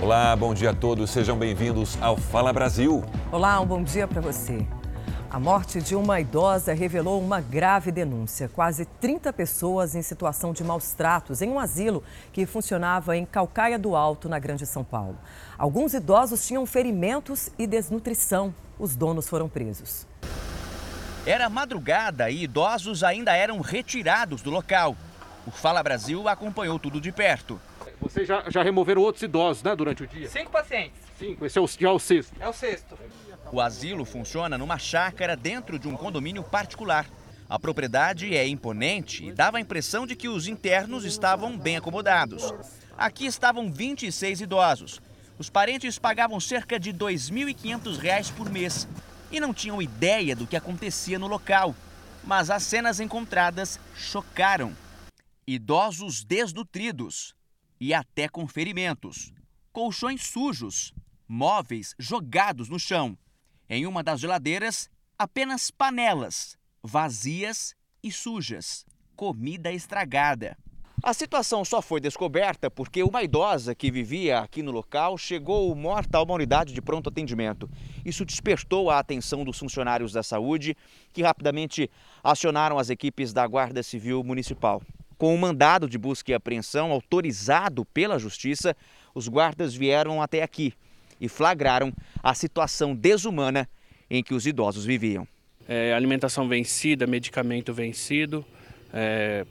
Olá, bom dia a todos, sejam bem-vindos ao Fala Brasil. Olá, um bom dia para você. A morte de uma idosa revelou uma grave denúncia. Quase 30 pessoas em situação de maus tratos em um asilo que funcionava em Calcaia do Alto, na Grande São Paulo. Alguns idosos tinham ferimentos e desnutrição. Os donos foram presos. Era madrugada e idosos ainda eram retirados do local. O Fala Brasil acompanhou tudo de perto. Vocês já, já removeram outros idosos, né, durante o dia? Cinco pacientes. Cinco, esse é o, já é o sexto. É o sexto. O asilo funciona numa chácara dentro de um condomínio particular. A propriedade é imponente e dava a impressão de que os internos estavam bem acomodados. Aqui estavam 26 idosos. Os parentes pagavam cerca de R$ 2.500 por mês e não tinham ideia do que acontecia no local. Mas as cenas encontradas chocaram. Idosos desnutridos, e até com ferimentos. Colchões sujos, móveis jogados no chão. Em uma das geladeiras, apenas panelas, vazias e sujas. Comida estragada. A situação só foi descoberta porque uma idosa que vivia aqui no local chegou morta a uma unidade de pronto atendimento. Isso despertou a atenção dos funcionários da saúde, que rapidamente acionaram as equipes da Guarda Civil Municipal. Com um mandado de busca e apreensão autorizado pela Justiça, os guardas vieram até aqui e flagraram a situação desumana em que os idosos viviam. É, alimentação vencida, medicamento vencido, é,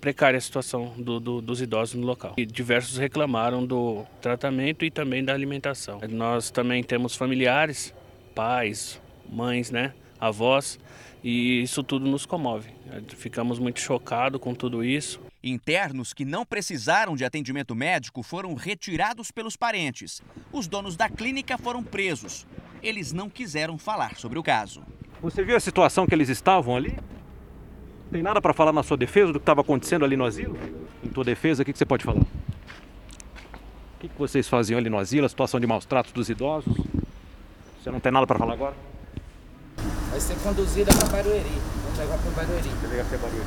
precária a situação do, do, dos idosos no local. E diversos reclamaram do tratamento e também da alimentação. Nós também temos familiares, pais, mães, né, avós, e isso tudo nos comove. Ficamos muito chocados com tudo isso. Internos que não precisaram de atendimento médico foram retirados pelos parentes. Os donos da clínica foram presos. Eles não quiseram falar sobre o caso. Você viu a situação que eles estavam ali? Tem nada para falar na sua defesa do que estava acontecendo ali no asilo? Em tua defesa, o que, que você pode falar? O que, que vocês faziam ali no asilo, a situação de maus tratos dos idosos? Você não tem nada para falar agora? Vai ser conduzida para Barueri. Vamos levar para Barueri. Delegacia Barueri.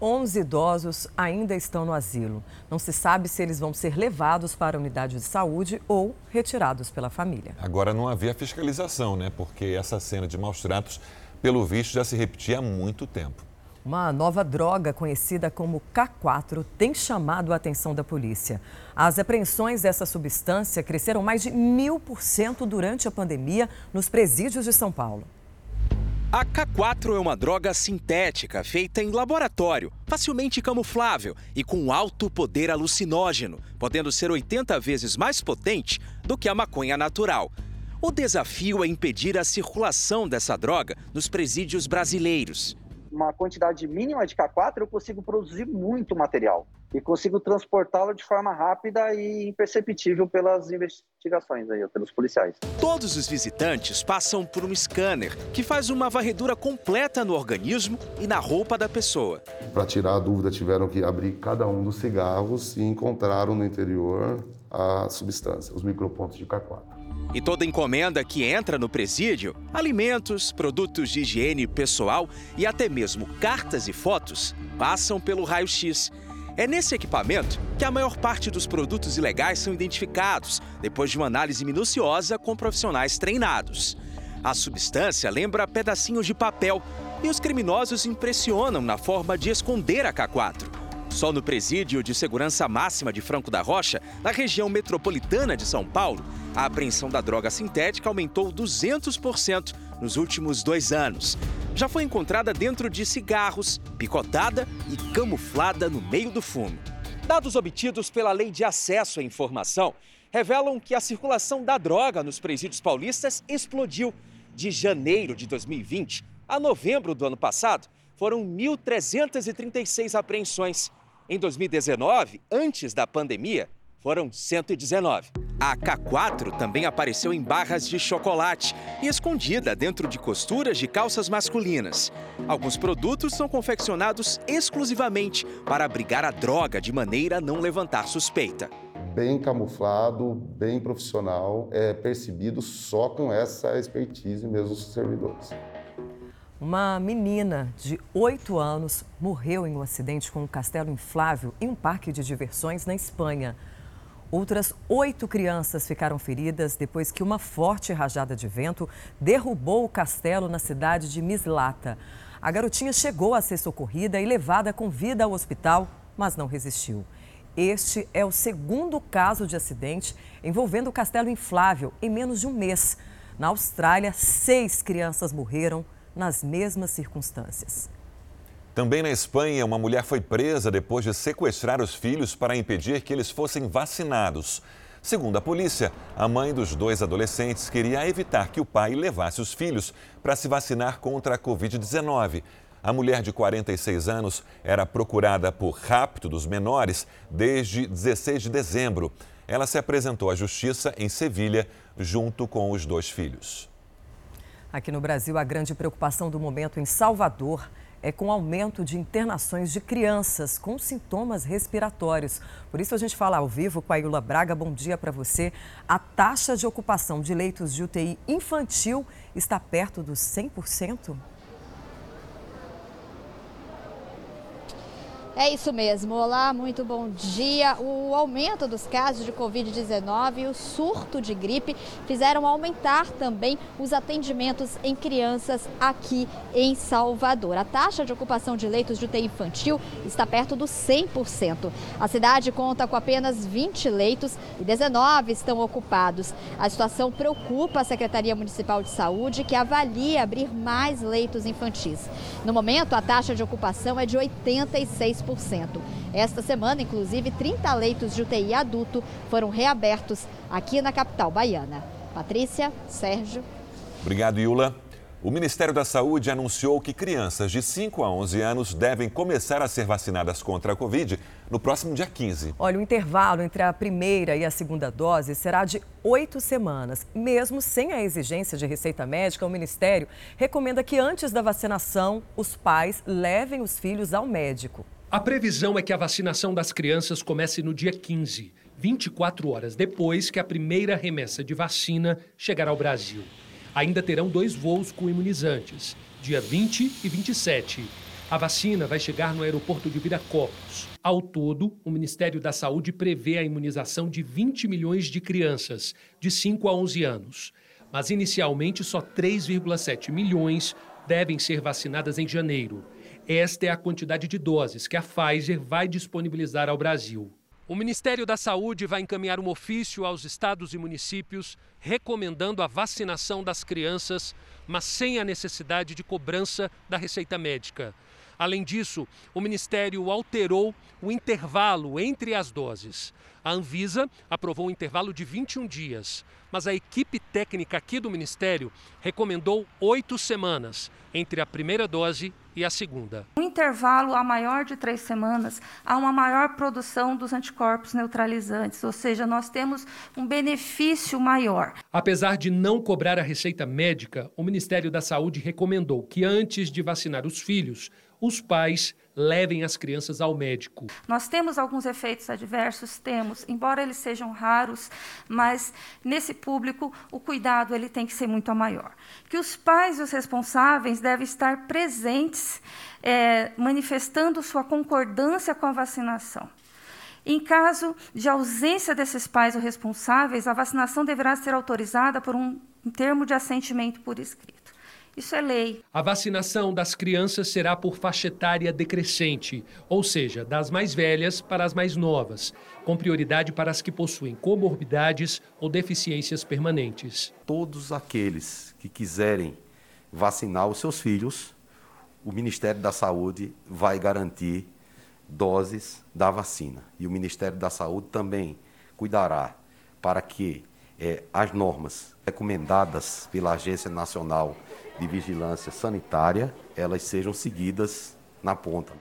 11 idosos ainda estão no asilo. Não se sabe se eles vão ser levados para a unidade de saúde ou retirados pela família. Agora não havia fiscalização, né? Porque essa cena de maus tratos, pelo visto, já se repetia há muito tempo. Uma nova droga conhecida como K4 tem chamado a atenção da polícia. As apreensões dessa substância cresceram mais de mil por cento durante a pandemia nos presídios de São Paulo. A K4 é uma droga sintética feita em laboratório, facilmente camuflável e com alto poder alucinógeno, podendo ser 80 vezes mais potente do que a maconha natural. O desafio é impedir a circulação dessa droga nos presídios brasileiros uma quantidade mínima de K4, eu consigo produzir muito material e consigo transportá-lo de forma rápida e imperceptível pelas investigações aí, pelos policiais. Todos os visitantes passam por um scanner que faz uma varredura completa no organismo e na roupa da pessoa. Para tirar a dúvida, tiveram que abrir cada um dos cigarros e encontraram no interior a substância, os micropontos de K4. E toda encomenda que entra no presídio, alimentos, produtos de higiene pessoal e até mesmo cartas e fotos, passam pelo raio-x. É nesse equipamento que a maior parte dos produtos ilegais são identificados, depois de uma análise minuciosa com profissionais treinados. A substância lembra pedacinhos de papel e os criminosos impressionam na forma de esconder a K4. Só no presídio de segurança máxima de Franco da Rocha, na região metropolitana de São Paulo, a apreensão da droga sintética aumentou 200% nos últimos dois anos. Já foi encontrada dentro de cigarros, picotada e camuflada no meio do fumo. Dados obtidos pela Lei de Acesso à Informação revelam que a circulação da droga nos presídios paulistas explodiu. De janeiro de 2020 a novembro do ano passado, foram 1.336 apreensões. Em 2019, antes da pandemia, foram 119. A K4 também apareceu em barras de chocolate e escondida dentro de costuras de calças masculinas. Alguns produtos são confeccionados exclusivamente para abrigar a droga de maneira a não levantar suspeita. Bem camuflado, bem profissional, é percebido só com essa expertise mesmo dos servidores. Uma menina de 8 anos morreu em um acidente com um castelo inflável em um parque de diversões na Espanha. Outras oito crianças ficaram feridas depois que uma forte rajada de vento derrubou o castelo na cidade de Mislata. A garotinha chegou a ser socorrida e levada com vida ao hospital, mas não resistiu. Este é o segundo caso de acidente envolvendo o castelo inflável em menos de um mês. Na Austrália, seis crianças morreram nas mesmas circunstâncias. Também na Espanha, uma mulher foi presa depois de sequestrar os filhos para impedir que eles fossem vacinados. Segundo a polícia, a mãe dos dois adolescentes queria evitar que o pai levasse os filhos para se vacinar contra a Covid-19. A mulher de 46 anos era procurada por rapto dos menores desde 16 de dezembro. Ela se apresentou à justiça em Sevilha junto com os dois filhos. Aqui no Brasil, a grande preocupação do momento em Salvador é com o aumento de internações de crianças com sintomas respiratórios. Por isso a gente fala ao vivo com a Iula Braga. Bom dia para você. A taxa de ocupação de leitos de UTI infantil está perto dos 100%? É isso mesmo. Olá, muito bom dia. O aumento dos casos de Covid-19 e o surto de gripe fizeram aumentar também os atendimentos em crianças aqui em Salvador. A taxa de ocupação de leitos de UTI infantil está perto dos 100%. A cidade conta com apenas 20 leitos e 19 estão ocupados. A situação preocupa a Secretaria Municipal de Saúde, que avalia abrir mais leitos infantis. No momento, a taxa de ocupação é de 86%. Esta semana, inclusive, 30 leitos de UTI adulto foram reabertos aqui na capital baiana. Patrícia, Sérgio. Obrigado, Yula. O Ministério da Saúde anunciou que crianças de 5 a 11 anos devem começar a ser vacinadas contra a Covid no próximo dia 15. Olha, o intervalo entre a primeira e a segunda dose será de oito semanas. Mesmo sem a exigência de receita médica, o Ministério recomenda que antes da vacinação, os pais levem os filhos ao médico. A previsão é que a vacinação das crianças comece no dia 15, 24 horas depois que a primeira remessa de vacina chegar ao Brasil. Ainda terão dois voos com imunizantes, dia 20 e 27. A vacina vai chegar no aeroporto de Viracopos. Ao todo, o Ministério da Saúde prevê a imunização de 20 milhões de crianças de 5 a 11 anos. Mas inicialmente só 3,7 milhões devem ser vacinadas em janeiro. Esta é a quantidade de doses que a Pfizer vai disponibilizar ao Brasil. O Ministério da Saúde vai encaminhar um ofício aos estados e municípios recomendando a vacinação das crianças, mas sem a necessidade de cobrança da receita médica. Além disso, o Ministério alterou o intervalo entre as doses. A Anvisa aprovou um intervalo de 21 dias, mas a equipe técnica aqui do Ministério recomendou oito semanas entre a primeira dose e a segunda. Um intervalo a maior de três semanas, há uma maior produção dos anticorpos neutralizantes, ou seja, nós temos um benefício maior. Apesar de não cobrar a receita médica, o Ministério da Saúde recomendou que antes de vacinar os filhos, os pais levem as crianças ao médico. Nós temos alguns efeitos adversos, temos, embora eles sejam raros, mas nesse público o cuidado ele tem que ser muito maior. Que os pais e os responsáveis devem estar presentes, é, manifestando sua concordância com a vacinação. Em caso de ausência desses pais ou responsáveis, a vacinação deverá ser autorizada por um termo de assentimento por escrito. Isso é lei. A vacinação das crianças será por faixa etária decrescente, ou seja, das mais velhas para as mais novas, com prioridade para as que possuem comorbidades ou deficiências permanentes. Todos aqueles que quiserem vacinar os seus filhos, o Ministério da Saúde vai garantir doses da vacina. E o Ministério da Saúde também cuidará para que é, as normas recomendadas pela Agência Nacional de vigilância sanitária, elas sejam seguidas na ponta.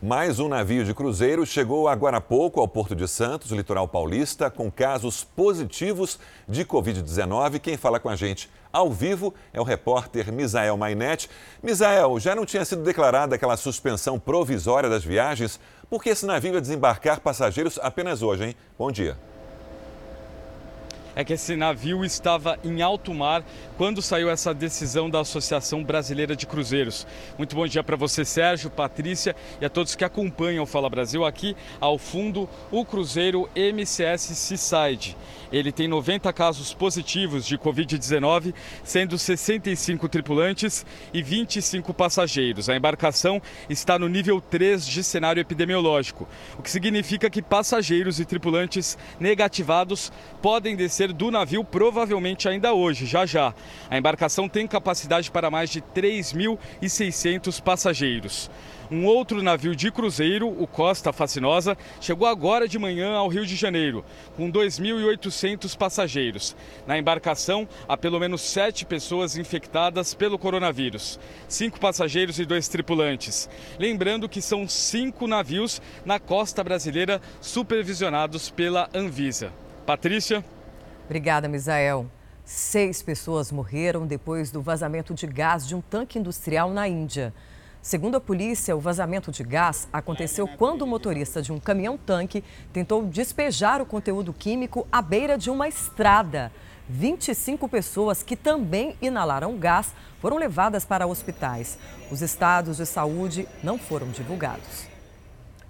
Mais um navio de cruzeiro chegou agora há pouco ao Porto de Santos, litoral paulista, com casos positivos de Covid-19. Quem fala com a gente ao vivo é o repórter Misael Mainete. Misael, já não tinha sido declarada aquela suspensão provisória das viagens? Por que esse navio vai desembarcar passageiros apenas hoje, hein? Bom dia. É que esse navio estava em alto mar quando saiu essa decisão da Associação Brasileira de Cruzeiros. Muito bom dia para você, Sérgio, Patrícia e a todos que acompanham o Fala Brasil. Aqui ao fundo, o cruzeiro MCS Seaside. Ele tem 90 casos positivos de Covid-19, sendo 65 tripulantes e 25 passageiros. A embarcação está no nível 3 de cenário epidemiológico, o que significa que passageiros e tripulantes negativados podem descer do navio provavelmente ainda hoje, já já. A embarcação tem capacidade para mais de 3.600 passageiros. Um outro navio de cruzeiro, o Costa Fascinosa, chegou agora de manhã ao Rio de Janeiro, com 2.800 passageiros. Na embarcação, há pelo menos sete pessoas infectadas pelo coronavírus, cinco passageiros e dois tripulantes. Lembrando que são cinco navios na costa brasileira supervisionados pela Anvisa. Patrícia. Obrigada, Misael. Seis pessoas morreram depois do vazamento de gás de um tanque industrial na Índia. Segundo a polícia, o vazamento de gás aconteceu quando o motorista de um caminhão-tanque tentou despejar o conteúdo químico à beira de uma estrada. 25 pessoas que também inalaram gás foram levadas para hospitais. Os estados de saúde não foram divulgados.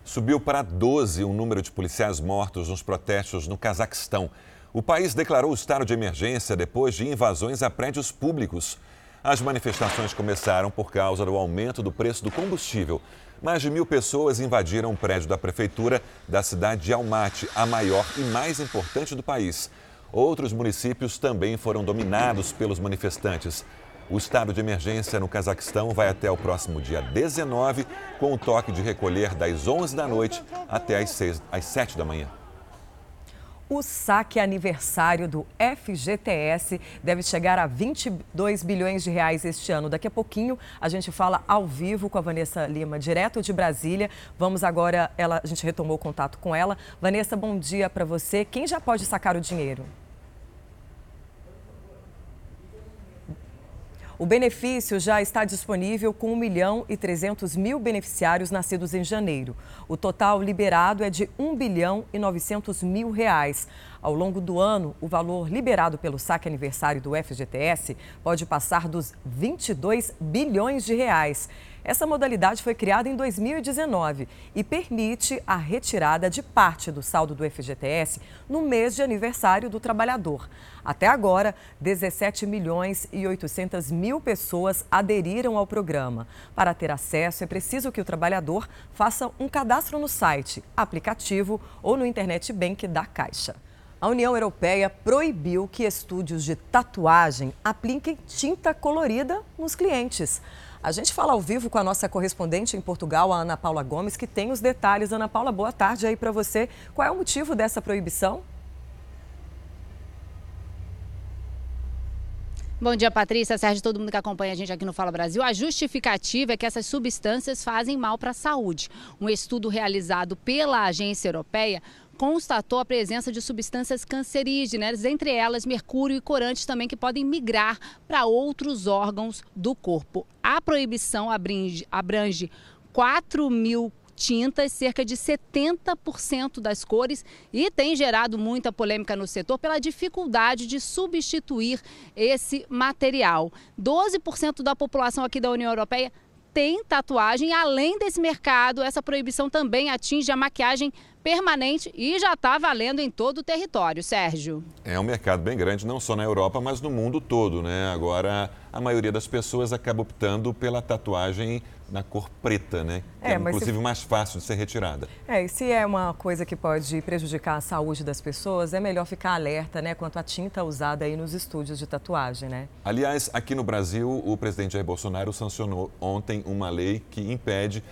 Subiu para 12 o número de policiais mortos nos protestos no Cazaquistão. O país declarou estado de emergência depois de invasões a prédios públicos. As manifestações começaram por causa do aumento do preço do combustível. Mais de mil pessoas invadiram o prédio da prefeitura da cidade de Almaty, a maior e mais importante do país. Outros municípios também foram dominados pelos manifestantes. O estado de emergência no Cazaquistão vai até o próximo dia 19, com o toque de recolher das 11 da noite até às, 6, às 7 da manhã. O saque aniversário do FGTS deve chegar a 22 bilhões de reais este ano. Daqui a pouquinho a gente fala ao vivo com a Vanessa Lima, direto de Brasília. Vamos agora, ela, a gente retomou o contato com ela. Vanessa, bom dia para você. Quem já pode sacar o dinheiro? O benefício já está disponível com 1 milhão e 300 mil beneficiários nascidos em janeiro. O total liberado é de 1 bilhão e 900 mil reais. Ao longo do ano, o valor liberado pelo saque aniversário do FGTS pode passar dos 22 bilhões de reais. Essa modalidade foi criada em 2019 e permite a retirada de parte do saldo do FGTS no mês de aniversário do trabalhador. Até agora, 17 milhões e 800 mil pessoas aderiram ao programa. Para ter acesso, é preciso que o trabalhador faça um cadastro no site, aplicativo ou no Internet Bank da Caixa. A União Europeia proibiu que estúdios de tatuagem apliquem tinta colorida nos clientes. A gente fala ao vivo com a nossa correspondente em Portugal, a Ana Paula Gomes, que tem os detalhes. Ana Paula, boa tarde aí para você. Qual é o motivo dessa proibição? Bom dia, Patrícia, Sérgio, todo mundo que acompanha a gente aqui no Fala Brasil. A justificativa é que essas substâncias fazem mal para a saúde. Um estudo realizado pela agência europeia constatou a presença de substâncias cancerígenas, entre elas mercúrio e corantes também, que podem migrar para outros órgãos do corpo. A proibição abrange, abrange 4 mil tintas, cerca de 70% das cores, e tem gerado muita polêmica no setor pela dificuldade de substituir esse material. 12% da população aqui da União Europeia tem tatuagem. Além desse mercado, essa proibição também atinge a maquiagem permanente e já está valendo em todo o território, Sérgio. É um mercado bem grande, não só na Europa, mas no mundo todo, né? Agora, a maioria das pessoas acaba optando pela tatuagem na cor preta, né? Que é, é inclusive se... mais fácil de ser retirada. É, e se é uma coisa que pode prejudicar a saúde das pessoas, é melhor ficar alerta, né, quanto à tinta usada aí nos estúdios de tatuagem, né? Aliás, aqui no Brasil, o presidente Jair Bolsonaro sancionou ontem uma lei que impede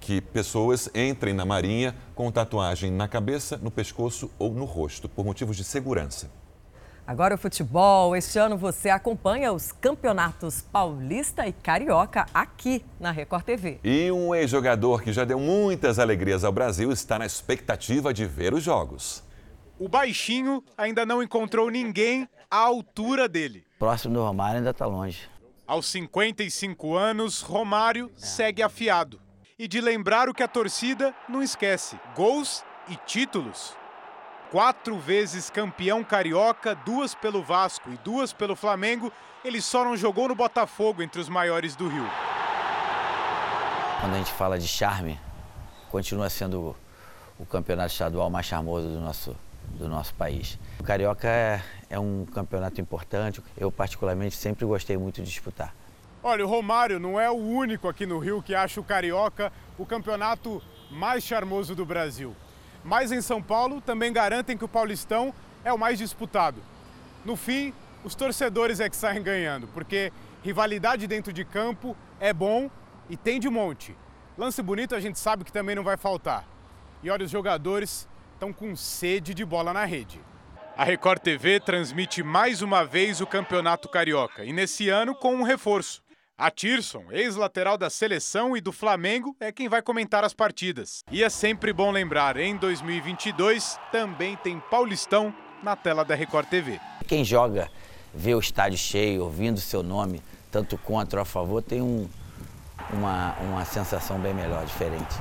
que pessoas entrem na Marinha com tatuagem na cabeça, no pescoço ou no rosto, por motivos de segurança. Agora o futebol. Este ano você acompanha os campeonatos paulista e carioca aqui na Record TV. E um ex-jogador que já deu muitas alegrias ao Brasil está na expectativa de ver os jogos. O baixinho ainda não encontrou ninguém à altura dele. Próximo do Romário ainda está longe. Aos 55 anos, Romário é. segue afiado e de lembrar o que a torcida não esquece: gols e títulos. Quatro vezes campeão carioca, duas pelo Vasco e duas pelo Flamengo, ele só não jogou no Botafogo entre os maiores do Rio. Quando a gente fala de charme, continua sendo o campeonato estadual mais charmoso do nosso, do nosso país. O Carioca é, é um campeonato importante, eu particularmente sempre gostei muito de disputar. Olha, o Romário não é o único aqui no Rio que acha o Carioca o campeonato mais charmoso do Brasil. Mas em São Paulo também garantem que o Paulistão é o mais disputado. No fim, os torcedores é que saem ganhando, porque rivalidade dentro de campo é bom e tem de monte. Lance bonito a gente sabe que também não vai faltar. E olha, os jogadores estão com sede de bola na rede. A Record TV transmite mais uma vez o Campeonato Carioca e nesse ano com um reforço. A Tirson, ex-lateral da seleção e do Flamengo, é quem vai comentar as partidas. E é sempre bom lembrar, em 2022 também tem Paulistão na tela da Record TV. Quem joga, vê o estádio cheio, ouvindo seu nome, tanto contra ou a favor, tem um, uma, uma sensação bem melhor, diferente.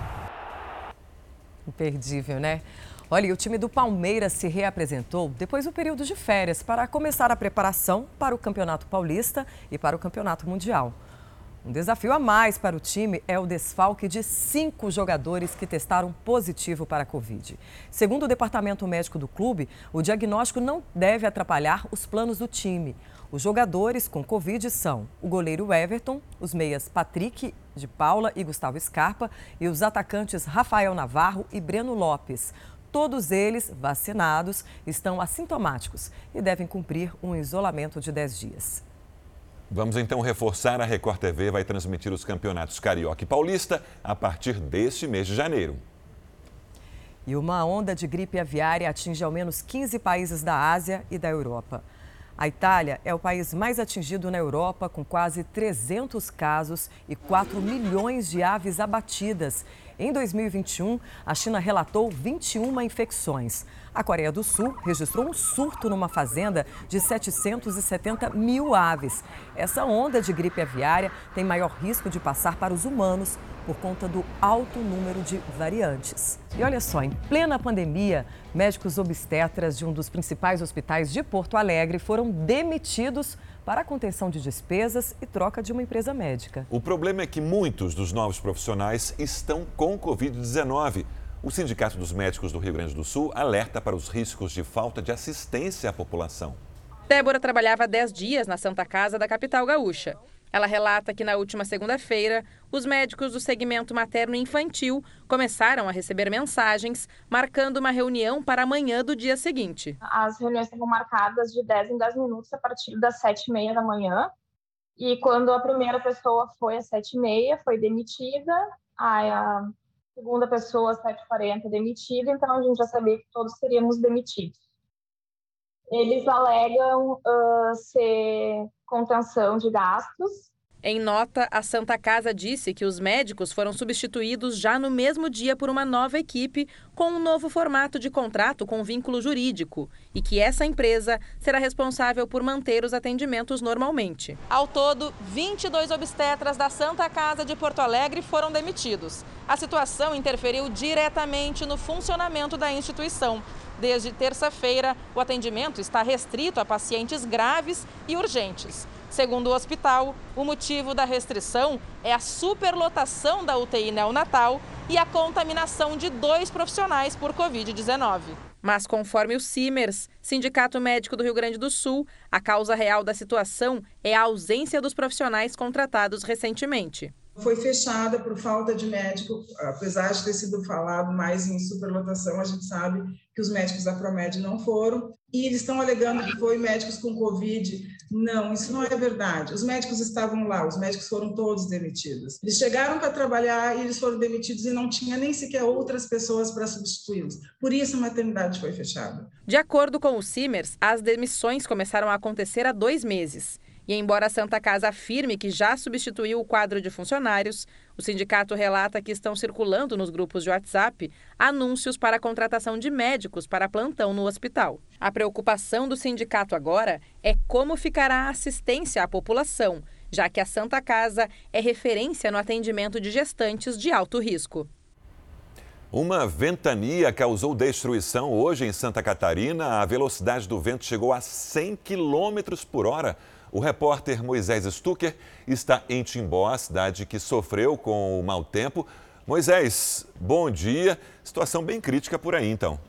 Imperdível, né? Olha, o time do Palmeiras se reapresentou depois do período de férias para começar a preparação para o Campeonato Paulista e para o Campeonato Mundial. Um desafio a mais para o time é o desfalque de cinco jogadores que testaram positivo para a Covid. Segundo o departamento médico do clube, o diagnóstico não deve atrapalhar os planos do time. Os jogadores com Covid são o goleiro Everton, os meias Patrick de Paula e Gustavo Scarpa e os atacantes Rafael Navarro e Breno Lopes. Todos eles, vacinados, estão assintomáticos e devem cumprir um isolamento de 10 dias. Vamos então reforçar: a Record TV vai transmitir os campeonatos Carioca e Paulista a partir deste mês de janeiro. E uma onda de gripe aviária atinge ao menos 15 países da Ásia e da Europa. A Itália é o país mais atingido na Europa, com quase 300 casos e 4 milhões de aves abatidas. Em 2021, a China relatou 21 infecções. A Coreia do Sul registrou um surto numa fazenda de 770 mil aves. Essa onda de gripe aviária tem maior risco de passar para os humanos por conta do alto número de variantes. E olha só, em plena pandemia, médicos obstetras de um dos principais hospitais de Porto Alegre foram demitidos para a contenção de despesas e troca de uma empresa médica. O problema é que muitos dos novos profissionais estão com Covid-19. O Sindicato dos Médicos do Rio Grande do Sul alerta para os riscos de falta de assistência à população. Débora trabalhava 10 dias na Santa Casa da capital gaúcha. Ela relata que na última segunda-feira, os médicos do segmento materno e infantil começaram a receber mensagens marcando uma reunião para amanhã do dia seguinte. As reuniões estavam marcadas de 10 em 10 minutos a partir das 7h30 da manhã. E quando a primeira pessoa foi às 7h30, foi demitida. A segunda pessoa, às 7h40, demitida, então a gente já sabia que todos seríamos demitidos. Eles alegam uh, ser contenção de gastos em nota, a Santa Casa disse que os médicos foram substituídos já no mesmo dia por uma nova equipe com um novo formato de contrato com vínculo jurídico e que essa empresa será responsável por manter os atendimentos normalmente. Ao todo, 22 obstetras da Santa Casa de Porto Alegre foram demitidos. A situação interferiu diretamente no funcionamento da instituição. Desde terça-feira, o atendimento está restrito a pacientes graves e urgentes. Segundo o hospital, o motivo da restrição é a superlotação da UTI neonatal e a contaminação de dois profissionais por Covid-19. Mas, conforme o CIMERS, Sindicato Médico do Rio Grande do Sul, a causa real da situação é a ausência dos profissionais contratados recentemente foi fechada por falta de médico, apesar de ter sido falado mais em superlotação, a gente sabe que os médicos da Promed não foram, e eles estão alegando que foi médicos com Covid. Não, isso não é verdade. Os médicos estavam lá, os médicos foram todos demitidos. Eles chegaram para trabalhar e eles foram demitidos e não tinha nem sequer outras pessoas para substituí-los. Por isso a maternidade foi fechada. De acordo com o Simers, as demissões começaram a acontecer há dois meses. E embora a Santa Casa afirme que já substituiu o quadro de funcionários, o sindicato relata que estão circulando nos grupos de WhatsApp anúncios para a contratação de médicos para plantão no hospital. A preocupação do sindicato agora é como ficará a assistência à população, já que a Santa Casa é referência no atendimento de gestantes de alto risco. Uma ventania causou destruição hoje em Santa Catarina. A velocidade do vento chegou a 100 km por hora. O repórter Moisés Stucker está em Timbó, cidade que sofreu com o mau tempo. Moisés, bom dia. Situação bem crítica por aí, então.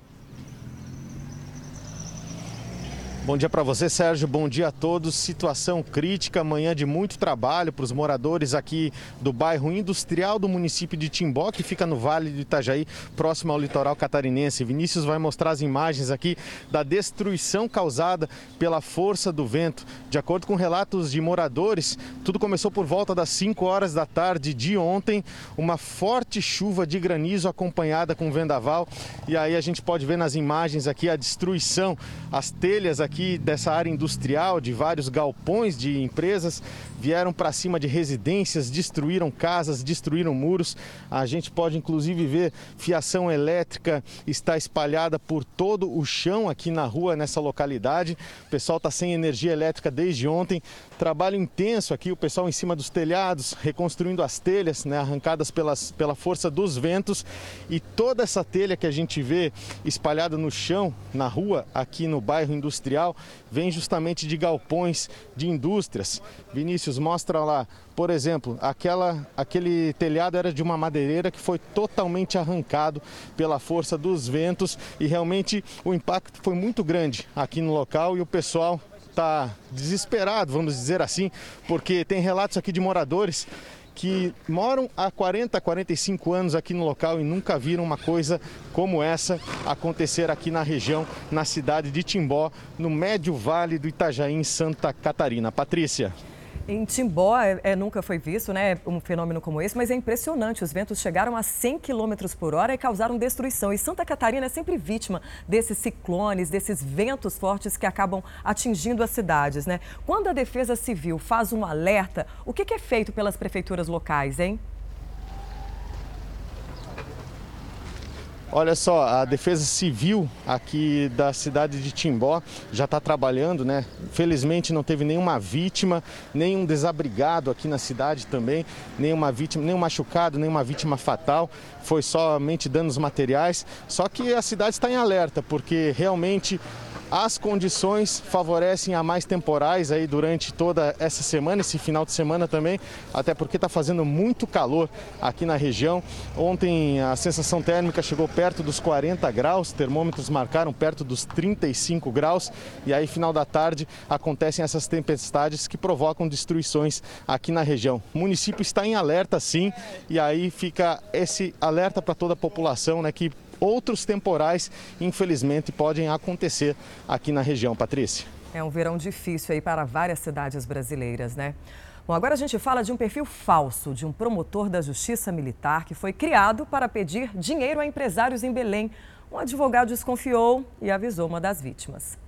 Bom dia para você, Sérgio. Bom dia a todos. Situação crítica, manhã de muito trabalho para os moradores aqui do bairro industrial do município de Timbó, que fica no Vale do Itajaí, próximo ao litoral catarinense. Vinícius vai mostrar as imagens aqui da destruição causada pela força do vento. De acordo com relatos de moradores, tudo começou por volta das 5 horas da tarde de ontem, uma forte chuva de granizo acompanhada com vendaval. E aí a gente pode ver nas imagens aqui a destruição, as telhas aqui aqui dessa área industrial, de vários galpões de empresas, vieram para cima de residências, destruíram casas, destruíram muros. A gente pode inclusive ver fiação elétrica está espalhada por todo o chão aqui na rua, nessa localidade. O pessoal está sem energia elétrica desde ontem. Trabalho intenso aqui, o pessoal em cima dos telhados, reconstruindo as telhas, né, arrancadas pelas, pela força dos ventos. E toda essa telha que a gente vê espalhada no chão, na rua, aqui no bairro industrial, vem justamente de galpões de indústrias. Vinícius, mostra lá, por exemplo, aquela, aquele telhado era de uma madeireira que foi totalmente arrancado pela força dos ventos e realmente o impacto foi muito grande aqui no local e o pessoal está desesperado, vamos dizer assim, porque tem relatos aqui de moradores que moram há 40, 45 anos aqui no local e nunca viram uma coisa como essa acontecer aqui na região, na cidade de Timbó, no médio vale do Itajaí, em Santa Catarina. Patrícia. Em Timbó é, é, nunca foi visto né, um fenômeno como esse, mas é impressionante. Os ventos chegaram a 100 km por hora e causaram destruição. E Santa Catarina é sempre vítima desses ciclones, desses ventos fortes que acabam atingindo as cidades. Né? Quando a Defesa Civil faz um alerta, o que, que é feito pelas prefeituras locais, hein? Olha só, a Defesa Civil aqui da cidade de Timbó já está trabalhando, né? Felizmente não teve nenhuma vítima, nenhum desabrigado aqui na cidade também, nenhuma vítima, nenhum machucado, nenhuma vítima fatal. Foi somente danos materiais. Só que a cidade está em alerta, porque realmente as condições favorecem a mais temporais aí durante toda essa semana, esse final de semana também, até porque está fazendo muito calor aqui na região. Ontem a sensação térmica chegou perto dos 40 graus, termômetros marcaram perto dos 35 graus e aí final da tarde acontecem essas tempestades que provocam destruições aqui na região. O município está em alerta sim e aí fica esse alerta para toda a população, né, que outros temporais, infelizmente, podem acontecer aqui na região. Patrícia. É um verão difícil aí para várias cidades brasileiras, né? Bom, agora a gente fala de um perfil falso de um promotor da Justiça Militar que foi criado para pedir dinheiro a empresários em Belém. Um advogado desconfiou e avisou uma das vítimas.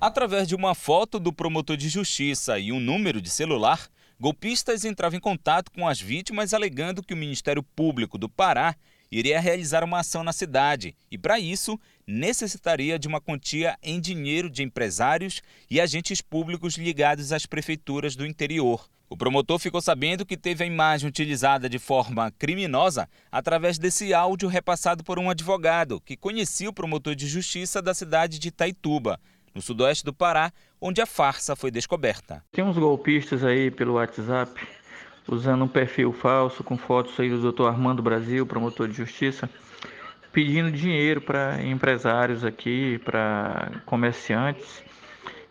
Através de uma foto do promotor de justiça e um número de celular, golpistas entravam em contato com as vítimas alegando que o Ministério Público do Pará iria realizar uma ação na cidade e, para isso, necessitaria de uma quantia em dinheiro de empresários e agentes públicos ligados às prefeituras do interior. O promotor ficou sabendo que teve a imagem utilizada de forma criminosa através desse áudio repassado por um advogado que conhecia o promotor de justiça da cidade de Itaituba, no sudoeste do Pará, onde a farsa foi descoberta. Tem uns golpistas aí pelo WhatsApp usando um perfil falso com fotos aí do Dr. Armando Brasil, promotor de justiça, pedindo dinheiro para empresários aqui, para comerciantes,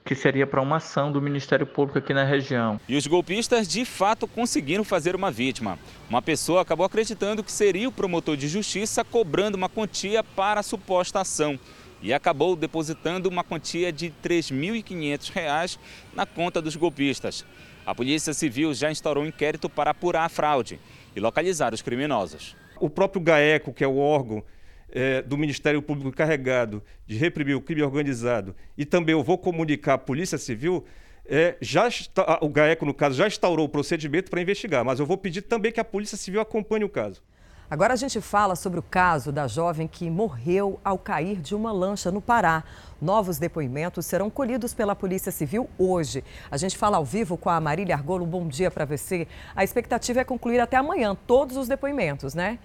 que seria para uma ação do Ministério Público aqui na região. E os golpistas de fato conseguiram fazer uma vítima. Uma pessoa acabou acreditando que seria o promotor de justiça cobrando uma quantia para a suposta ação e acabou depositando uma quantia de R$ 3.500 na conta dos golpistas. A Polícia Civil já instaurou um inquérito para apurar a fraude e localizar os criminosos. O próprio GAECO, que é o órgão é, do Ministério Público encarregado de reprimir o crime organizado, e também eu vou comunicar à Polícia Civil, é, já está, o GAECO, no caso, já instaurou o procedimento para investigar, mas eu vou pedir também que a Polícia Civil acompanhe o caso. Agora a gente fala sobre o caso da jovem que morreu ao cair de uma lancha no Pará. Novos depoimentos serão colhidos pela Polícia Civil hoje. A gente fala ao vivo com a Marília Argolo. Bom dia para você. A expectativa é concluir até amanhã todos os depoimentos, né?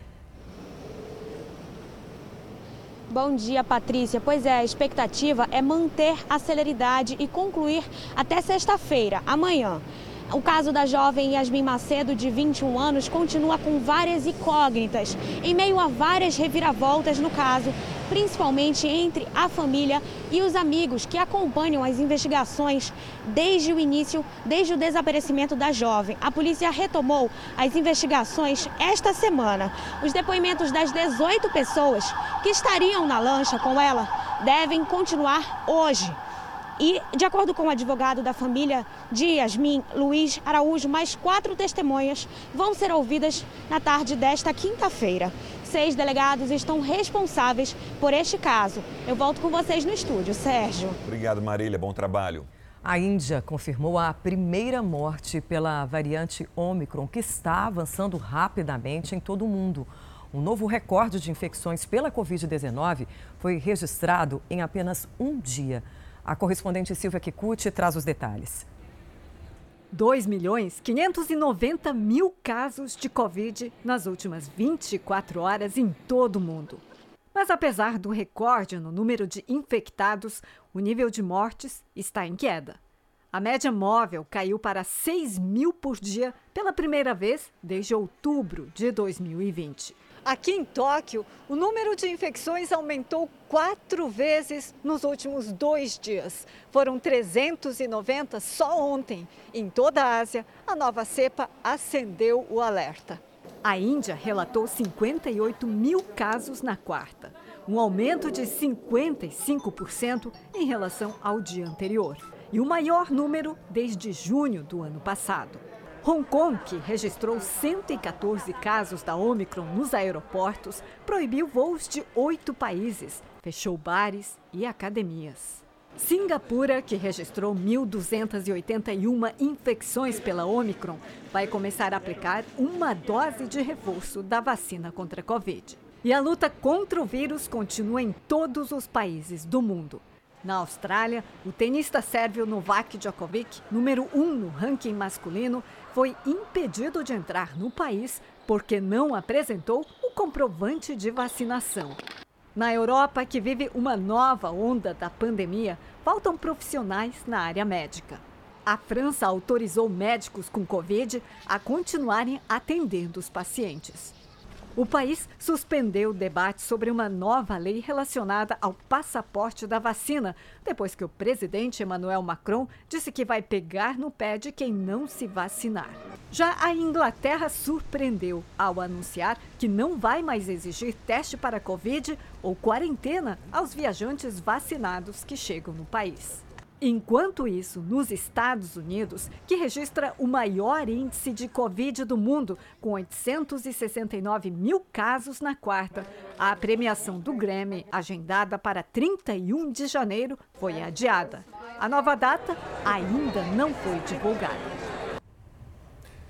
Bom dia, Patrícia. Pois é, a expectativa é manter a celeridade e concluir até sexta-feira, amanhã. O caso da jovem Yasmin Macedo, de 21 anos, continua com várias incógnitas, em meio a várias reviravoltas no caso, principalmente entre a família e os amigos que acompanham as investigações desde o início, desde o desaparecimento da jovem. A polícia retomou as investigações esta semana. Os depoimentos das 18 pessoas que estariam na lancha com ela devem continuar hoje. E, de acordo com o advogado da família de Yasmin, Luiz Araújo, mais quatro testemunhas vão ser ouvidas na tarde desta quinta-feira. Seis delegados estão responsáveis por este caso. Eu volto com vocês no estúdio. Sérgio. Obrigado, Marília. Bom trabalho. A Índia confirmou a primeira morte pela variante Omicron, que está avançando rapidamente em todo o mundo. Um novo recorde de infecções pela Covid-19 foi registrado em apenas um dia. A correspondente Silvia Kikuchi traz os detalhes. 2 milhões 590 mil casos de Covid nas últimas 24 horas em todo o mundo. Mas apesar do recorde no número de infectados, o nível de mortes está em queda. A média móvel caiu para 6 mil por dia pela primeira vez desde outubro de 2020. Aqui em Tóquio, o número de infecções aumentou quatro vezes nos últimos dois dias. Foram 390 só ontem. Em toda a Ásia, a nova cepa acendeu o alerta. A Índia relatou 58 mil casos na quarta, um aumento de 55% em relação ao dia anterior, e o maior número desde junho do ano passado. Hong Kong, que registrou 114 casos da Omicron nos aeroportos, proibiu voos de oito países, fechou bares e academias. Singapura, que registrou 1.281 infecções pela Omicron, vai começar a aplicar uma dose de reforço da vacina contra a Covid. E a luta contra o vírus continua em todos os países do mundo. Na Austrália, o tenista sérvio Novak Djokovic, número um no ranking masculino, foi impedido de entrar no país porque não apresentou o comprovante de vacinação. Na Europa, que vive uma nova onda da pandemia, faltam profissionais na área médica. A França autorizou médicos com Covid a continuarem atendendo os pacientes. O país suspendeu o debate sobre uma nova lei relacionada ao passaporte da vacina, depois que o presidente Emmanuel Macron disse que vai pegar no pé de quem não se vacinar. Já a Inglaterra surpreendeu ao anunciar que não vai mais exigir teste para Covid ou quarentena aos viajantes vacinados que chegam no país. Enquanto isso, nos Estados Unidos, que registra o maior índice de Covid do mundo, com 869 mil casos na quarta, a premiação do Grammy, agendada para 31 de janeiro, foi adiada. A nova data ainda não foi divulgada.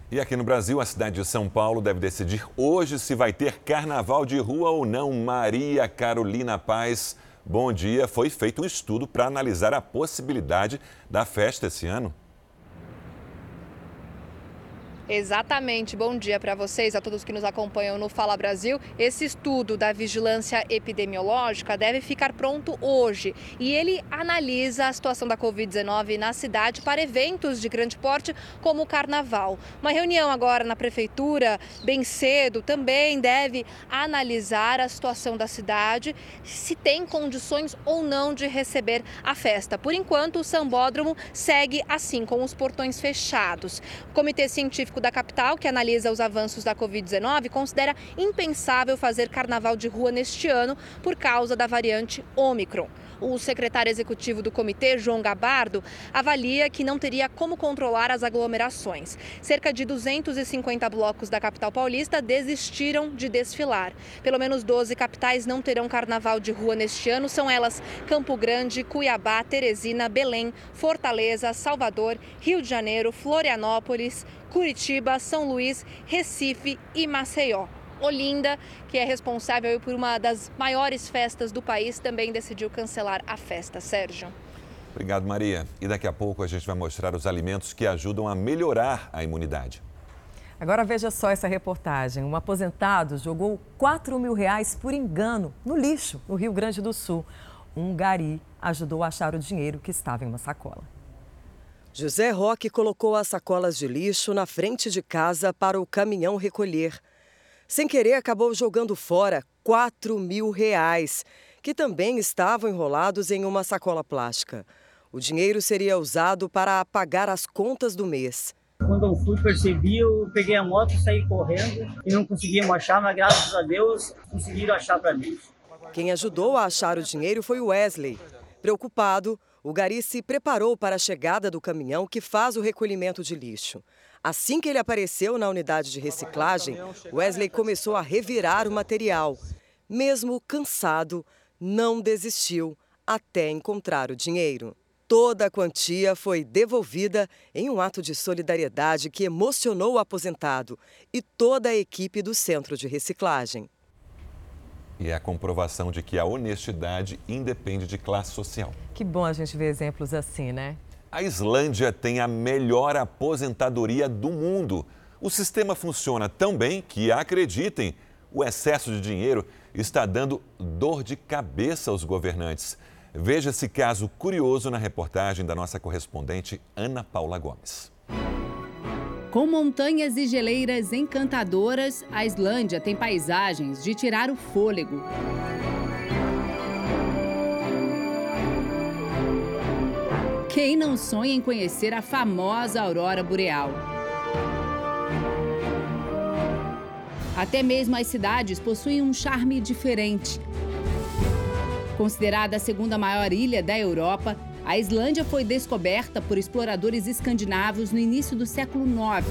E aqui no Brasil, a cidade de São Paulo deve decidir hoje se vai ter carnaval de rua ou não. Maria Carolina Paz Bom dia. Foi feito um estudo para analisar a possibilidade da festa esse ano. Exatamente. Bom dia para vocês, a todos que nos acompanham no Fala Brasil. Esse estudo da vigilância epidemiológica deve ficar pronto hoje e ele analisa a situação da Covid-19 na cidade para eventos de grande porte, como o carnaval. Uma reunião agora na prefeitura, bem cedo, também deve analisar a situação da cidade, se tem condições ou não de receber a festa. Por enquanto, o Sambódromo segue assim, com os portões fechados. O Comitê Científico da capital, que analisa os avanços da Covid-19, considera impensável fazer carnaval de rua neste ano por causa da variante Omicron. O secretário executivo do comitê, João Gabardo, avalia que não teria como controlar as aglomerações. Cerca de 250 blocos da capital paulista desistiram de desfilar. Pelo menos 12 capitais não terão carnaval de rua neste ano. São elas Campo Grande, Cuiabá, Teresina, Belém, Fortaleza, Salvador, Rio de Janeiro, Florianópolis, Curitiba, São Luís, Recife e Maceió. Olinda, que é responsável por uma das maiores festas do país, também decidiu cancelar a festa. Sérgio. Obrigado, Maria. E daqui a pouco a gente vai mostrar os alimentos que ajudam a melhorar a imunidade. Agora veja só essa reportagem. Um aposentado jogou 4 mil reais por engano no lixo, no Rio Grande do Sul. Um gari ajudou a achar o dinheiro que estava em uma sacola. José Roque colocou as sacolas de lixo na frente de casa para o caminhão recolher. Sem querer, acabou jogando fora 4 mil reais, que também estavam enrolados em uma sacola plástica. O dinheiro seria usado para pagar as contas do mês. Quando eu fui, percebi, eu peguei a moto, saí correndo e não conseguimos achar, mas graças a Deus conseguiram achar para mim. Quem ajudou a achar o dinheiro foi o Wesley. Preocupado, o Gari se preparou para a chegada do caminhão que faz o recolhimento de lixo. Assim que ele apareceu na unidade de reciclagem, Wesley começou a revirar o material. Mesmo cansado, não desistiu até encontrar o dinheiro. Toda a quantia foi devolvida em um ato de solidariedade que emocionou o aposentado e toda a equipe do centro de reciclagem. E é a comprovação de que a honestidade independe de classe social. Que bom a gente ver exemplos assim, né? A Islândia tem a melhor aposentadoria do mundo. O sistema funciona tão bem que, acreditem, o excesso de dinheiro está dando dor de cabeça aos governantes. Veja esse caso curioso na reportagem da nossa correspondente Ana Paula Gomes. Com montanhas e geleiras encantadoras, a Islândia tem paisagens de tirar o fôlego. Quem não sonha em conhecer a famosa aurora boreal? Até mesmo as cidades possuem um charme diferente. Considerada a segunda maior ilha da Europa, a Islândia foi descoberta por exploradores escandinavos no início do século IX.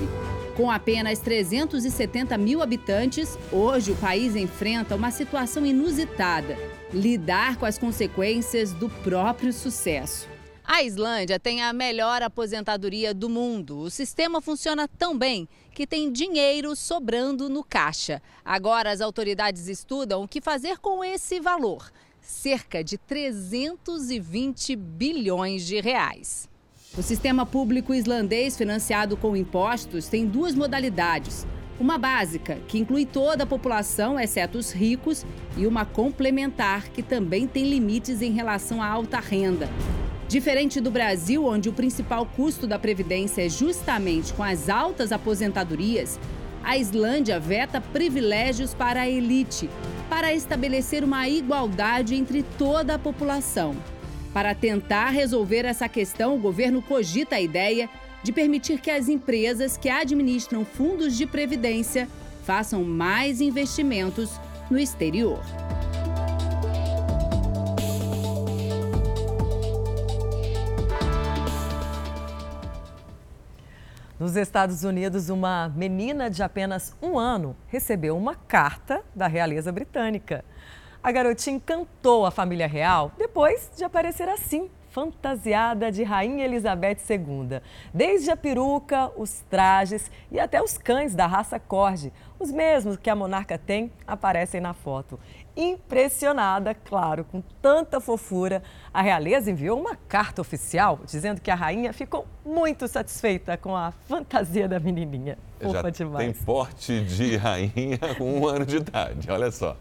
Com apenas 370 mil habitantes, hoje o país enfrenta uma situação inusitada: lidar com as consequências do próprio sucesso. A Islândia tem a melhor aposentadoria do mundo. O sistema funciona tão bem que tem dinheiro sobrando no caixa. Agora as autoridades estudam o que fazer com esse valor cerca de 320 bilhões de reais. O sistema público islandês financiado com impostos tem duas modalidades. Uma básica, que inclui toda a população, exceto os ricos, e uma complementar, que também tem limites em relação à alta renda. Diferente do Brasil, onde o principal custo da Previdência é justamente com as altas aposentadorias, a Islândia veta privilégios para a elite, para estabelecer uma igualdade entre toda a população. Para tentar resolver essa questão, o governo cogita a ideia de permitir que as empresas que administram fundos de previdência façam mais investimentos no exterior. Nos Estados Unidos, uma menina de apenas um ano recebeu uma carta da realeza britânica. A garotinha encantou a família real depois de aparecer assim, fantasiada de Rainha Elizabeth II. Desde a peruca, os trajes e até os cães da raça Corgi, os mesmos que a monarca tem, aparecem na foto. Impressionada, claro, com tanta fofura, a realeza enviou uma carta oficial dizendo que a rainha ficou muito satisfeita com a fantasia da menininha. Fofa Já demais. Tem porte de rainha com um ano de idade, olha só.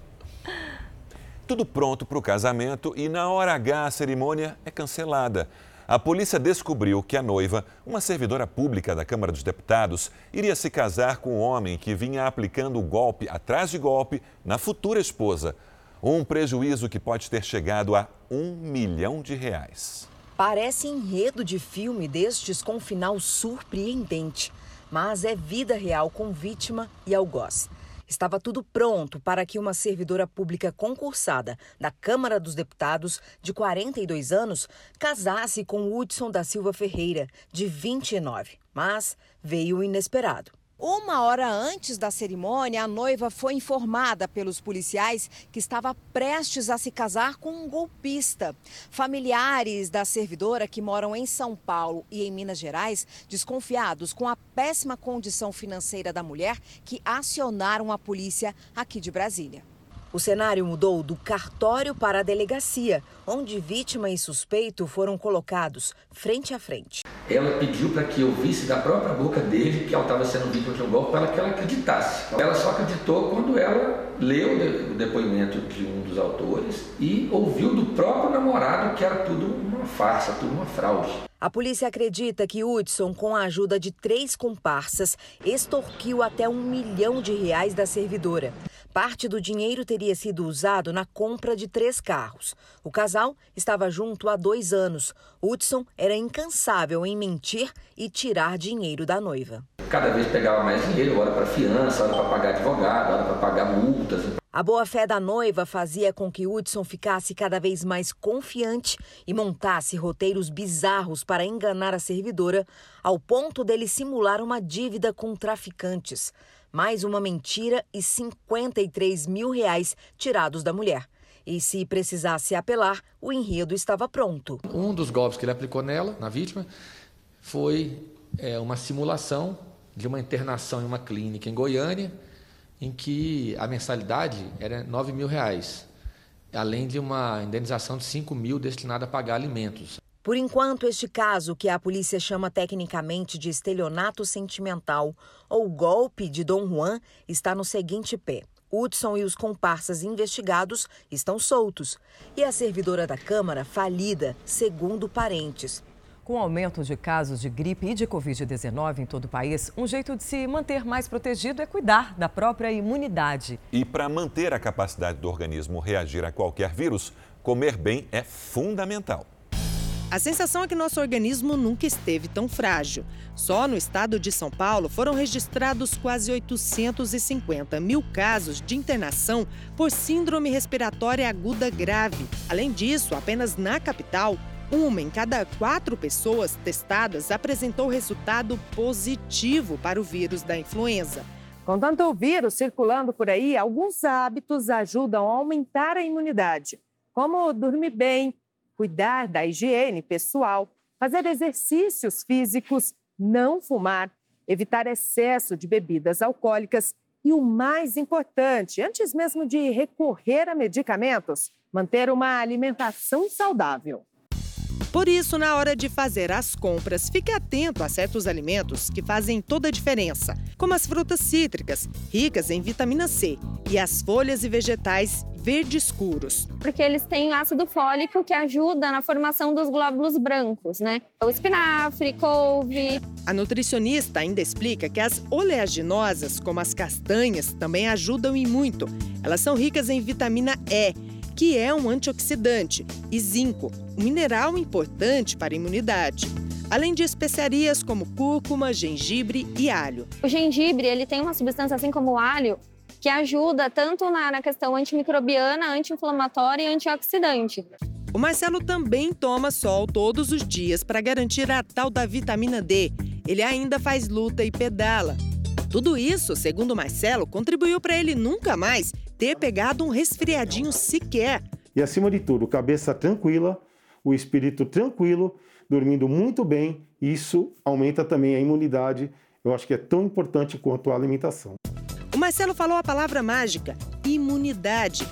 Tudo pronto para o casamento e na hora H a cerimônia é cancelada. A polícia descobriu que a noiva, uma servidora pública da Câmara dos Deputados, iria se casar com um homem que vinha aplicando golpe atrás de golpe na futura esposa. Um prejuízo que pode ter chegado a um milhão de reais. Parece enredo de filme destes com um final surpreendente, mas é vida real com vítima e algoz. Estava tudo pronto para que uma servidora pública concursada da Câmara dos Deputados, de 42 anos, casasse com Hudson da Silva Ferreira, de 29. Mas veio o inesperado. Uma hora antes da cerimônia, a noiva foi informada pelos policiais que estava prestes a se casar com um golpista. Familiares da servidora que moram em São Paulo e em Minas Gerais, desconfiados com a péssima condição financeira da mulher, que acionaram a polícia aqui de Brasília. O cenário mudou do cartório para a delegacia, onde vítima e suspeito foram colocados frente a frente. Ela pediu para que eu visse da própria boca dele que ela estava sendo vítima de um golpe para que ela acreditasse. Ela só acreditou quando ela leu o depoimento de um dos autores e ouviu do próprio namorado que era tudo uma farsa, tudo uma fraude. A polícia acredita que Hudson, com a ajuda de três comparsas, extorquiu até um milhão de reais da servidora. Parte do dinheiro teria sido usado na compra de três carros. O casal estava junto há dois anos. Hudson era incansável em mentir e tirar dinheiro da noiva. Cada vez pegava mais dinheiro, hora para fiança, hora para pagar advogado, hora para pagar multas. A boa-fé da noiva fazia com que Hudson ficasse cada vez mais confiante e montasse roteiros bizarros para enganar a servidora, ao ponto dele simular uma dívida com traficantes. Mais uma mentira e 53 mil reais tirados da mulher. E se precisasse apelar, o enredo estava pronto. Um dos golpes que ele aplicou nela, na vítima, foi é, uma simulação de uma internação em uma clínica em Goiânia em que a mensalidade era 9 mil reais, além de uma indenização de 5 mil destinada a pagar alimentos. Por enquanto, este caso, que a polícia chama tecnicamente de estelionato sentimental ou golpe de Dom Juan, está no seguinte pé. Hudson e os comparsas investigados estão soltos e a servidora da Câmara falida, segundo parentes. Com o aumento de casos de gripe e de Covid-19 em todo o país, um jeito de se manter mais protegido é cuidar da própria imunidade. E para manter a capacidade do organismo reagir a qualquer vírus, comer bem é fundamental. A sensação é que nosso organismo nunca esteve tão frágil. Só no estado de São Paulo foram registrados quase 850 mil casos de internação por síndrome respiratória aguda grave. Além disso, apenas na capital, uma em cada quatro pessoas testadas apresentou resultado positivo para o vírus da influenza. Com tanto vírus circulando por aí, alguns hábitos ajudam a aumentar a imunidade, como dormir bem, cuidar da higiene pessoal, fazer exercícios físicos, não fumar, evitar excesso de bebidas alcoólicas e o mais importante, antes mesmo de recorrer a medicamentos, manter uma alimentação saudável. Por isso, na hora de fazer as compras, fique atento a certos alimentos que fazem toda a diferença, como as frutas cítricas, ricas em vitamina C, e as folhas e vegetais verdes escuros. Porque eles têm ácido fólico que ajuda na formação dos glóbulos brancos, né? O espinafre, couve. A nutricionista ainda explica que as oleaginosas, como as castanhas, também ajudam e muito. Elas são ricas em vitamina E que é um antioxidante, e zinco, um mineral importante para a imunidade. Além de especiarias como cúrcuma, gengibre e alho. O gengibre ele tem uma substância, assim como o alho, que ajuda tanto na, na questão antimicrobiana, anti-inflamatória e antioxidante. O Marcelo também toma sol todos os dias para garantir a tal da vitamina D. Ele ainda faz luta e pedala. Tudo isso, segundo Marcelo, contribuiu para ele nunca mais ter pegado um resfriadinho sequer. E acima de tudo, cabeça tranquila, o espírito tranquilo, dormindo muito bem, isso aumenta também a imunidade. Eu acho que é tão importante quanto a alimentação. Marcelo falou a palavra mágica: imunidade.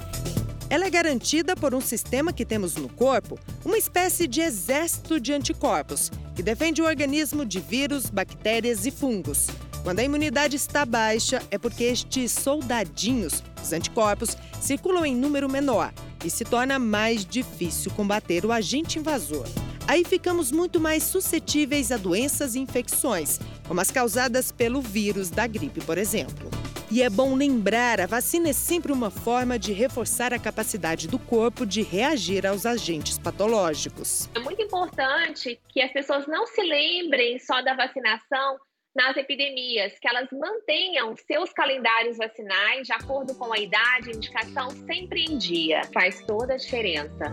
Ela é garantida por um sistema que temos no corpo, uma espécie de exército de anticorpos, que defende o organismo de vírus, bactérias e fungos. Quando a imunidade está baixa, é porque estes soldadinhos, os anticorpos, circulam em número menor e se torna mais difícil combater o agente invasor. Aí ficamos muito mais suscetíveis a doenças e infecções, como as causadas pelo vírus da gripe, por exemplo. E é bom lembrar, a vacina é sempre uma forma de reforçar a capacidade do corpo de reagir aos agentes patológicos. É muito importante que as pessoas não se lembrem só da vacinação nas epidemias, que elas mantenham seus calendários vacinais de acordo com a idade e indicação sempre em dia. Faz toda a diferença.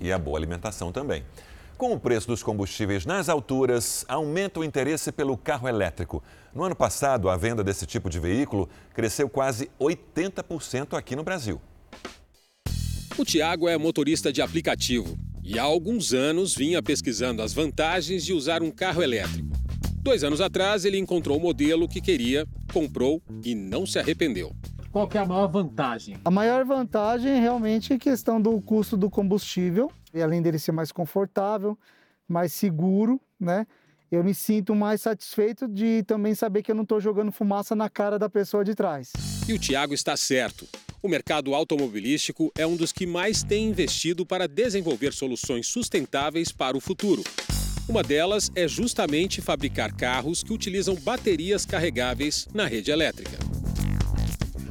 E a boa alimentação também. Com o preço dos combustíveis nas alturas, aumenta o interesse pelo carro elétrico. No ano passado, a venda desse tipo de veículo cresceu quase 80% aqui no Brasil. O Tiago é motorista de aplicativo e há alguns anos vinha pesquisando as vantagens de usar um carro elétrico. Dois anos atrás, ele encontrou o modelo que queria, comprou e não se arrependeu. qual que é a maior vantagem? A maior vantagem é realmente a questão do custo do combustível, e além dele ser mais confortável, mais seguro, né? Eu me sinto mais satisfeito de também saber que eu não estou jogando fumaça na cara da pessoa de trás. E o Tiago está certo. O mercado automobilístico é um dos que mais tem investido para desenvolver soluções sustentáveis para o futuro. Uma delas é justamente fabricar carros que utilizam baterias carregáveis na rede elétrica.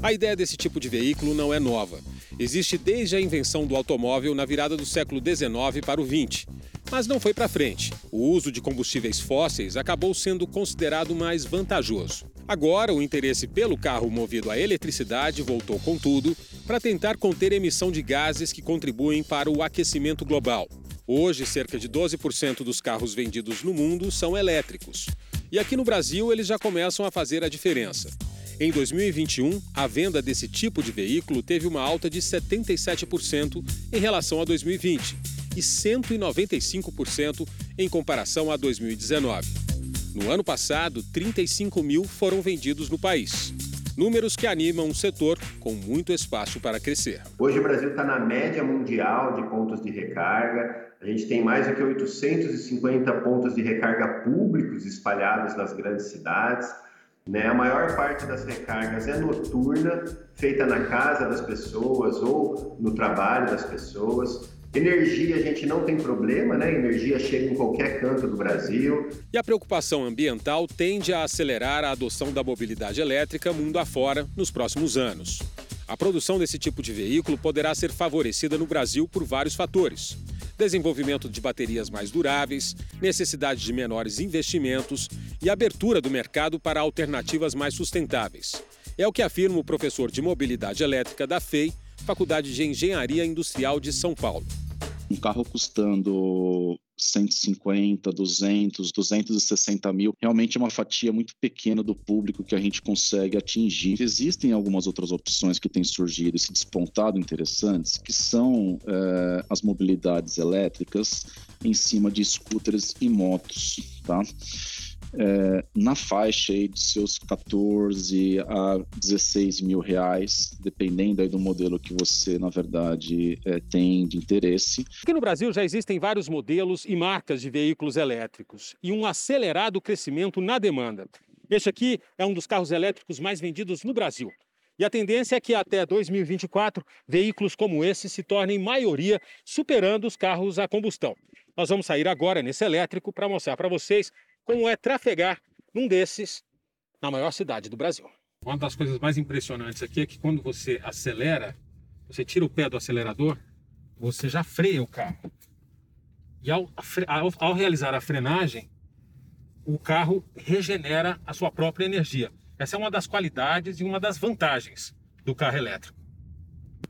A ideia desse tipo de veículo não é nova. Existe desde a invenção do automóvel na virada do século XIX para o XX. Mas não foi para frente. O uso de combustíveis fósseis acabou sendo considerado mais vantajoso. Agora, o interesse pelo carro movido a eletricidade voltou com tudo para tentar conter a emissão de gases que contribuem para o aquecimento global. Hoje, cerca de 12% dos carros vendidos no mundo são elétricos. E aqui no Brasil, eles já começam a fazer a diferença. Em 2021, a venda desse tipo de veículo teve uma alta de 77% em relação a 2020 e 195% em comparação a 2019. No ano passado, 35 mil foram vendidos no país. Números que animam um setor com muito espaço para crescer. Hoje o Brasil está na média mundial de pontos de recarga. A gente tem mais do que 850 pontos de recarga públicos espalhados nas grandes cidades. Né? A maior parte das recargas é noturna, feita na casa das pessoas ou no trabalho das pessoas. Energia a gente não tem problema, né? Energia chega em qualquer canto do Brasil. E a preocupação ambiental tende a acelerar a adoção da mobilidade elétrica mundo afora nos próximos anos. A produção desse tipo de veículo poderá ser favorecida no Brasil por vários fatores desenvolvimento de baterias mais duráveis, necessidade de menores investimentos e abertura do mercado para alternativas mais sustentáveis. É o que afirma o professor de mobilidade elétrica da FEI, Faculdade de Engenharia Industrial de São Paulo. Um carro custando 150, 200, 260 mil, realmente é uma fatia muito pequena do público que a gente consegue atingir. Existem algumas outras opções que têm surgido e se despontado interessantes, que são é, as mobilidades elétricas em cima de scooters e motos, tá? É, na faixa aí de seus 14 a 16 mil reais, dependendo aí do modelo que você, na verdade, é, tem de interesse. Aqui no Brasil já existem vários modelos e marcas de veículos elétricos e um acelerado crescimento na demanda. Este aqui é um dos carros elétricos mais vendidos no Brasil. E a tendência é que até 2024, veículos como esse se tornem maioria, superando os carros a combustão. Nós vamos sair agora nesse elétrico para mostrar para vocês como é trafegar num desses na maior cidade do Brasil. Uma das coisas mais impressionantes aqui é que quando você acelera, você tira o pé do acelerador, você já freia o carro. E ao, ao, ao realizar a frenagem, o carro regenera a sua própria energia. Essa é uma das qualidades e uma das vantagens do carro elétrico.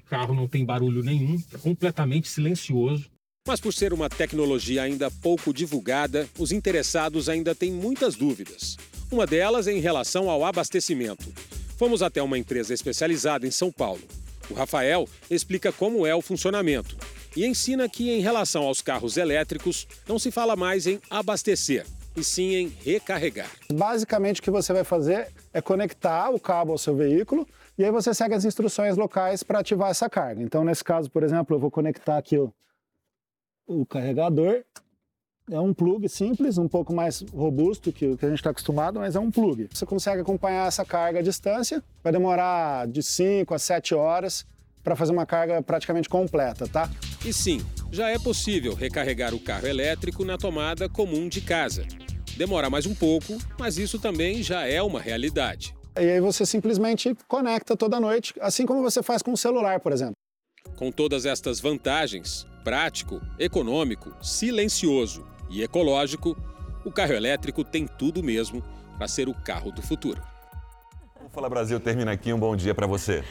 O carro não tem barulho nenhum, é completamente silencioso. Mas por ser uma tecnologia ainda pouco divulgada, os interessados ainda têm muitas dúvidas. Uma delas é em relação ao abastecimento. Fomos até uma empresa especializada em São Paulo. O Rafael explica como é o funcionamento e ensina que, em relação aos carros elétricos, não se fala mais em abastecer, e sim em recarregar. Basicamente, o que você vai fazer é conectar o cabo ao seu veículo e aí você segue as instruções locais para ativar essa carga. Então, nesse caso, por exemplo, eu vou conectar aqui o o carregador é um plug simples, um pouco mais robusto que o que a gente está acostumado, mas é um plug. Você consegue acompanhar essa carga à distância, vai demorar de 5 a 7 horas para fazer uma carga praticamente completa, tá? E sim, já é possível recarregar o carro elétrico na tomada comum de casa. Demora mais um pouco, mas isso também já é uma realidade. E aí você simplesmente conecta toda noite, assim como você faz com o celular, por exemplo. Com todas estas vantagens, prático, econômico, silencioso e ecológico, o carro elétrico tem tudo mesmo para ser o carro do futuro. O Fala Brasil termina aqui. Um bom dia para você.